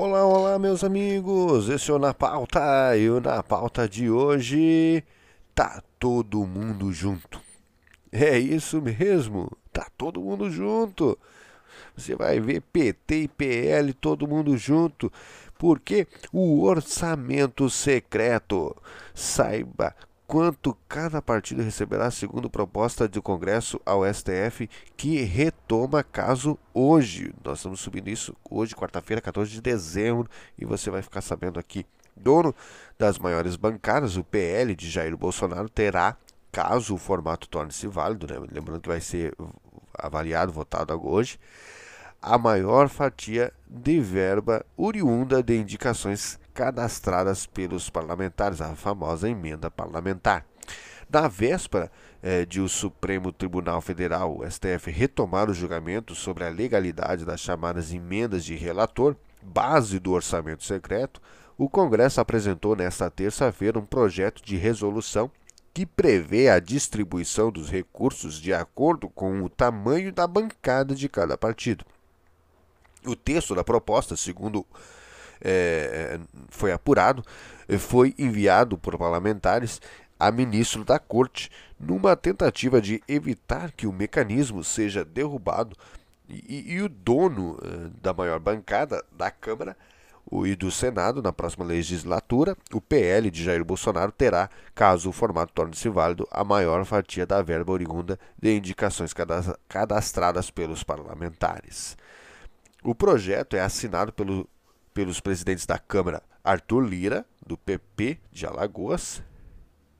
Olá, olá, meus amigos. Esse é o Na Pauta e o Na Pauta de hoje tá todo mundo junto. É isso mesmo, tá todo mundo junto. Você vai ver PT e PL todo mundo junto, porque o orçamento secreto. Saiba quanto cada partido receberá segundo proposta do Congresso ao STF, que retoma caso hoje. Nós estamos subindo isso hoje, quarta-feira, 14 de dezembro, e você vai ficar sabendo aqui. Dono das maiores bancadas, o PL de Jair Bolsonaro, terá, caso o formato torne-se válido, né? lembrando que vai ser avaliado, votado hoje, a maior fatia de verba oriunda de indicações cadastradas pelos parlamentares, a famosa emenda parlamentar. Na véspera eh, de o Supremo Tribunal Federal, STF, retomar o julgamento sobre a legalidade das chamadas emendas de relator, base do orçamento secreto, o Congresso apresentou nesta terça-feira um projeto de resolução que prevê a distribuição dos recursos de acordo com o tamanho da bancada de cada partido. O texto da proposta, segundo é, foi apurado, foi enviado por parlamentares a ministro da Corte numa tentativa de evitar que o mecanismo seja derrubado e, e o dono uh, da maior bancada da Câmara e do Senado na próxima legislatura, o PL de Jair Bolsonaro terá, caso o formato torne-se válido, a maior fatia da verba oriunda de indicações cadastradas pelos parlamentares. O projeto é assinado pelo, pelos presidentes da Câmara Arthur Lira, do PP de Alagoas,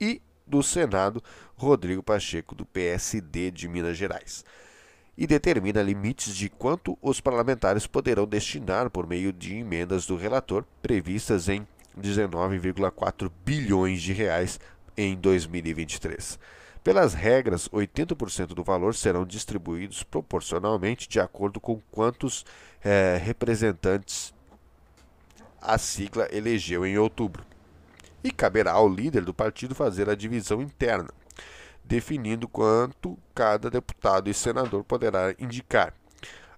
e do Senado Rodrigo Pacheco, do PSD de Minas Gerais. E determina limites de quanto os parlamentares poderão destinar por meio de emendas do relator, previstas em 19,4 bilhões de reais em 2023. Pelas regras, 80% do valor serão distribuídos proporcionalmente de acordo com quantos é, representantes a sigla elegeu em outubro. E caberá ao líder do partido fazer a divisão interna, definindo quanto cada deputado e senador poderá indicar.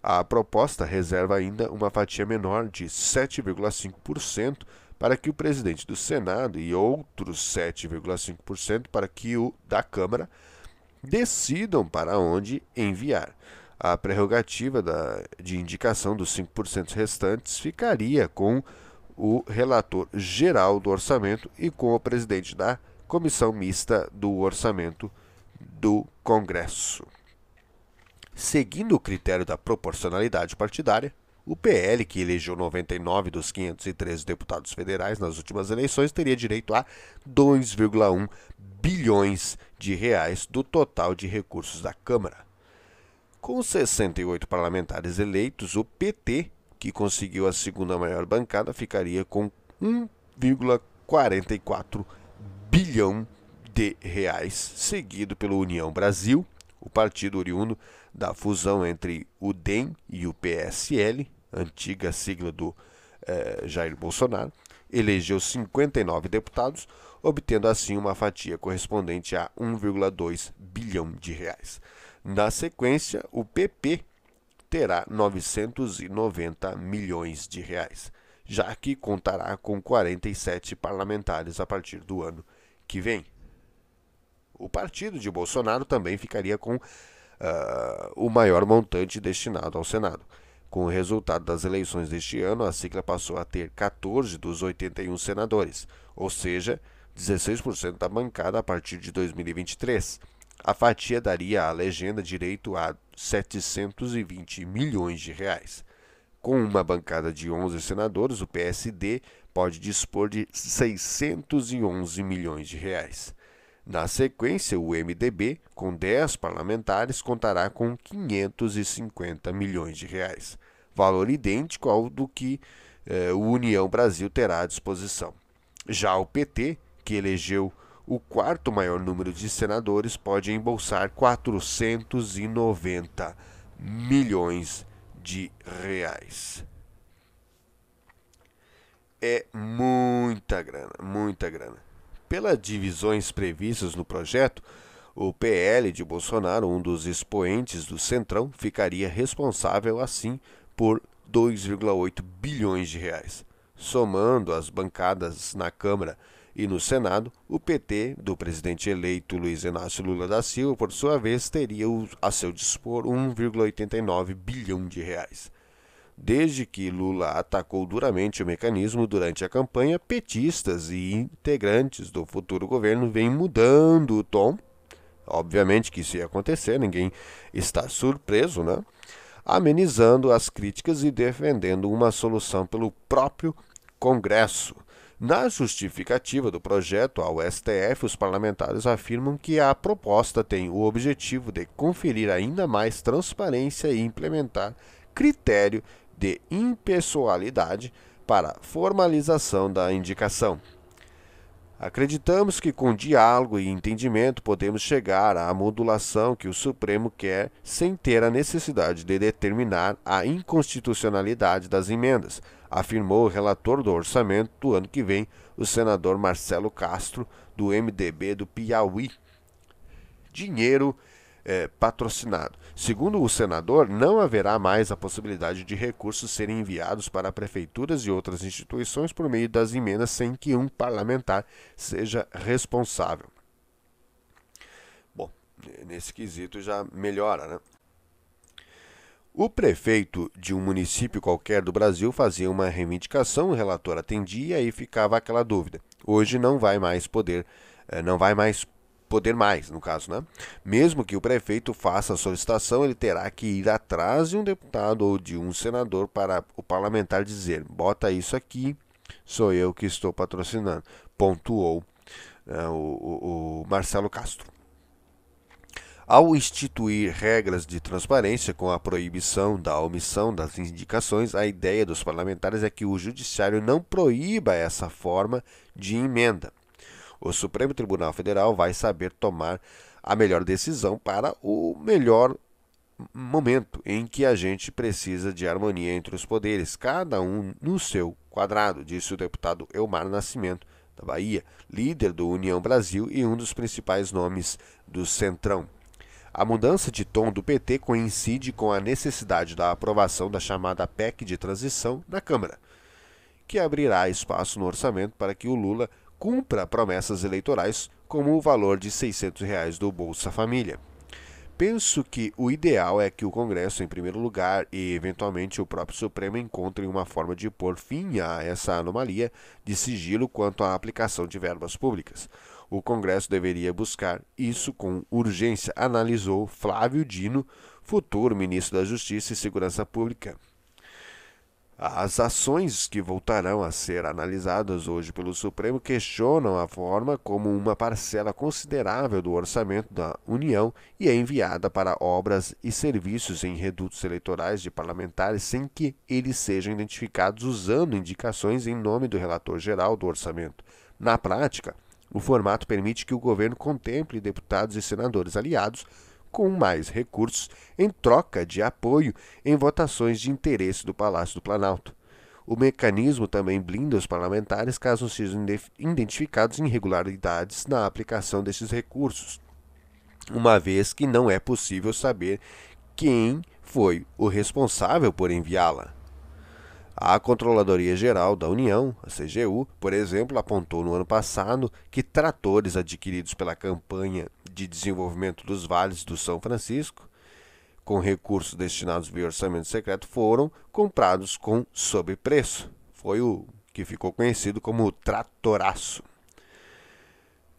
A proposta reserva ainda uma fatia menor de 7,5% para que o presidente do Senado e outros 7,5% para que o da Câmara decidam para onde enviar. A prerrogativa da, de indicação dos 5% restantes ficaria com o relator geral do orçamento e com o presidente da Comissão Mista do Orçamento do Congresso. Seguindo o critério da proporcionalidade partidária, o PL, que elegeu 99 dos 513 deputados federais nas últimas eleições, teria direito a 2,1 bilhões de reais do total de recursos da Câmara. Com 68 parlamentares eleitos, o PT, que conseguiu a segunda maior bancada, ficaria com 1,44 bilhão de reais, seguido pelo União Brasil, o partido oriundo da fusão entre o DEM e o PSL, antiga sigla do eh, Jair Bolsonaro, elegeu 59 deputados, obtendo assim uma fatia correspondente a 1,2 bilhão de reais. Na sequência, o PP terá 990 milhões de reais, já que contará com 47 parlamentares a partir do ano que vem. O partido de Bolsonaro também ficaria com uh, o maior montante destinado ao Senado. Com o resultado das eleições deste ano, a sigla passou a ter 14 dos 81 senadores, ou seja, 16% da bancada a partir de 2023. A fatia daria à legenda direito a 720 milhões de reais. Com uma bancada de 11 senadores, o PSD pode dispor de 611 milhões de reais. Na sequência, o MDB, com 10 parlamentares, contará com 550 milhões de reais, valor idêntico ao do que eh, o União Brasil terá à disposição. Já o PT, que elegeu o quarto maior número de senadores pode embolsar 490 milhões de reais. É muita grana, muita grana. Pelas divisões previstas no projeto, o PL de Bolsonaro, um dos expoentes do Centrão, ficaria responsável assim por 2,8 bilhões de reais. Somando as bancadas na Câmara e no Senado, o PT do presidente eleito Luiz Inácio Lula da Silva, por sua vez, teria a seu dispor 1,89 bilhão de reais. Desde que Lula atacou duramente o mecanismo durante a campanha, petistas e integrantes do futuro governo vêm mudando o tom. Obviamente que isso ia acontecer, ninguém está surpreso, né? Amenizando as críticas e defendendo uma solução pelo próprio Congresso. Na justificativa do projeto ao STF, os parlamentares afirmam que a proposta tem o objetivo de conferir ainda mais transparência e implementar critério de impessoalidade para formalização da indicação. Acreditamos que com diálogo e entendimento podemos chegar à modulação que o Supremo quer sem ter a necessidade de determinar a inconstitucionalidade das emendas, afirmou o relator do orçamento do ano que vem, o senador Marcelo Castro, do MDB do Piauí. Dinheiro é, patrocinado. Segundo o senador, não haverá mais a possibilidade de recursos serem enviados para prefeituras e outras instituições por meio das emendas sem que um parlamentar seja responsável. Bom, nesse quesito já melhora, né? O prefeito de um município qualquer do Brasil fazia uma reivindicação, o relator atendia e ficava aquela dúvida. Hoje não vai mais poder, eh, não vai mais poder mais, no caso, né? Mesmo que o prefeito faça a solicitação, ele terá que ir atrás de um deputado ou de um senador para o parlamentar dizer: bota isso aqui, sou eu que estou patrocinando. Pontuou né, o, o, o Marcelo Castro. Ao instituir regras de transparência com a proibição da omissão das indicações, a ideia dos parlamentares é que o judiciário não proíba essa forma de emenda. O Supremo Tribunal Federal vai saber tomar a melhor decisão para o melhor momento em que a gente precisa de harmonia entre os poderes, cada um no seu quadrado, disse o deputado Elmar Nascimento, da Bahia, líder do União Brasil e um dos principais nomes do Centrão. A mudança de tom do PT coincide com a necessidade da aprovação da chamada PEC de transição na Câmara, que abrirá espaço no orçamento para que o Lula cumpra promessas eleitorais, como o valor de 600 reais do Bolsa Família. Penso que o ideal é que o Congresso, em primeiro lugar, e eventualmente o próprio Supremo encontrem uma forma de pôr fim a essa anomalia de sigilo quanto à aplicação de verbas públicas. O Congresso deveria buscar isso com urgência, analisou Flávio Dino, futuro ministro da Justiça e Segurança Pública. As ações que voltarão a ser analisadas hoje pelo Supremo questionam a forma como uma parcela considerável do orçamento da União é enviada para obras e serviços em redutos eleitorais de parlamentares sem que eles sejam identificados usando indicações em nome do relator geral do orçamento. Na prática, o formato permite que o governo contemple deputados e senadores aliados com mais recursos em troca de apoio em votações de interesse do Palácio do Planalto. O mecanismo também blinda os parlamentares caso sejam identificados irregularidades na aplicação desses recursos, uma vez que não é possível saber quem foi o responsável por enviá-la. A Controladoria Geral da União, a CGU, por exemplo, apontou no ano passado que tratores adquiridos pela campanha de desenvolvimento dos vales do São Francisco, com recursos destinados via orçamento secreto, foram comprados com sobrepreço. Foi o que ficou conhecido como tratoraço.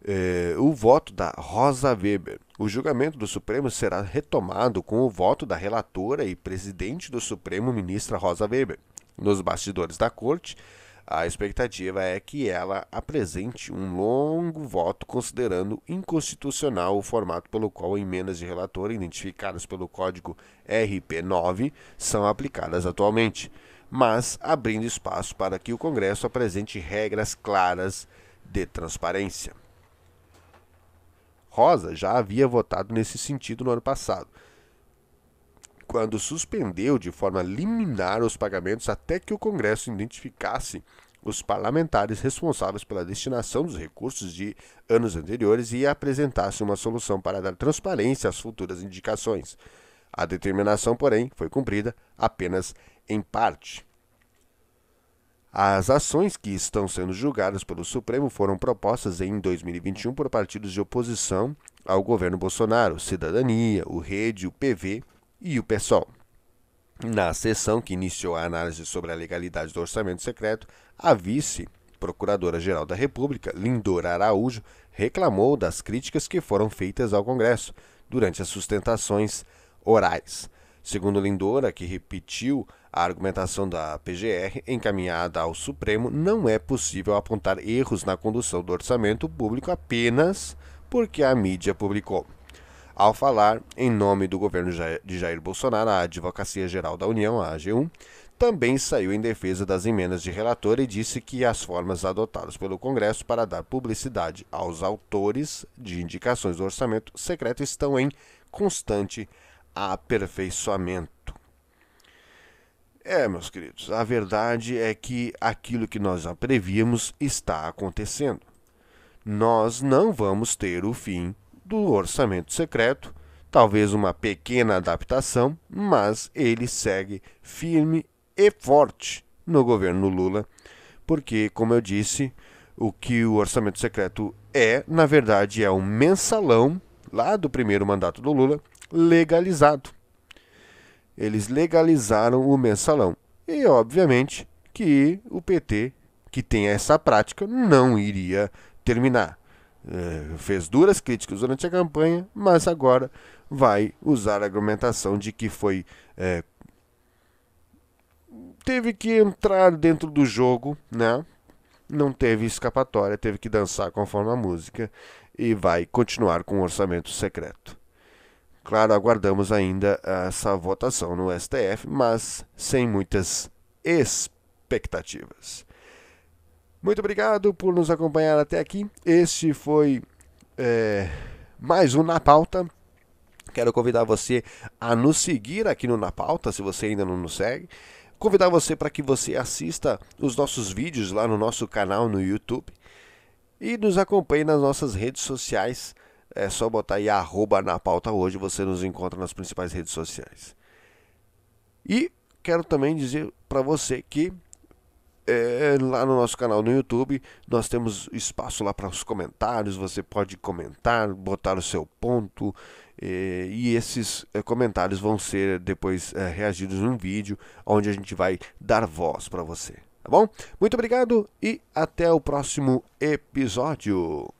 É, o voto da Rosa Weber. O julgamento do Supremo será retomado com o voto da relatora e presidente do Supremo, ministra Rosa Weber. Nos bastidores da corte, a expectativa é que ela apresente um longo voto considerando inconstitucional o formato pelo qual emendas de relator identificadas pelo código RP9 são aplicadas atualmente, mas abrindo espaço para que o Congresso apresente regras claras de transparência. Rosa já havia votado nesse sentido no ano passado, quando suspendeu de forma liminar os pagamentos até que o Congresso identificasse os parlamentares responsáveis pela destinação dos recursos de anos anteriores e apresentasse uma solução para dar transparência às futuras indicações. A determinação, porém, foi cumprida apenas em parte. As ações que estão sendo julgadas pelo Supremo foram propostas em 2021 por partidos de oposição ao governo Bolsonaro, Cidadania, o Rede, o PV e o PSOL. Na sessão que iniciou a análise sobre a legalidade do orçamento secreto, a vice Procuradora-Geral da República, Lindora Araújo, reclamou das críticas que foram feitas ao Congresso durante as sustentações orais. Segundo Lindora, que repetiu a argumentação da PGR encaminhada ao Supremo, não é possível apontar erros na condução do orçamento público apenas porque a mídia publicou. Ao falar em nome do governo de Jair Bolsonaro, a Advocacia Geral da União, a AG1, também saiu em defesa das emendas de relator e disse que as formas adotadas pelo Congresso para dar publicidade aos autores de indicações do orçamento secreto estão em constante aperfeiçoamento. É, meus queridos, a verdade é que aquilo que nós já prevíamos está acontecendo. Nós não vamos ter o fim do orçamento secreto, talvez uma pequena adaptação, mas ele segue firme e forte no governo Lula, porque, como eu disse, o que o orçamento secreto é, na verdade, é um mensalão lá do primeiro mandato do Lula legalizado. Eles legalizaram o mensalão. E, obviamente, que o PT, que tem essa prática, não iria terminar. É, fez duras críticas durante a campanha, mas agora vai usar a argumentação de que foi. É, teve que entrar dentro do jogo, né? Não teve escapatória, teve que dançar conforme a música e vai continuar com o orçamento secreto. Claro, aguardamos ainda essa votação no STF, mas sem muitas expectativas. Muito obrigado por nos acompanhar até aqui. Este foi é, mais um Na Pauta. Quero convidar você a nos seguir aqui no Na Pauta, se você ainda não nos segue. Convidar você para que você assista os nossos vídeos lá no nosso canal no YouTube e nos acompanhe nas nossas redes sociais é só botar aí arroba na pauta hoje, você nos encontra nas principais redes sociais. E quero também dizer para você que é, lá no nosso canal no YouTube nós temos espaço lá para os comentários. Você pode comentar, botar o seu ponto é, e esses é, comentários vão ser depois é, reagidos num vídeo onde a gente vai dar voz para você. Tá bom? Muito obrigado e até o próximo episódio.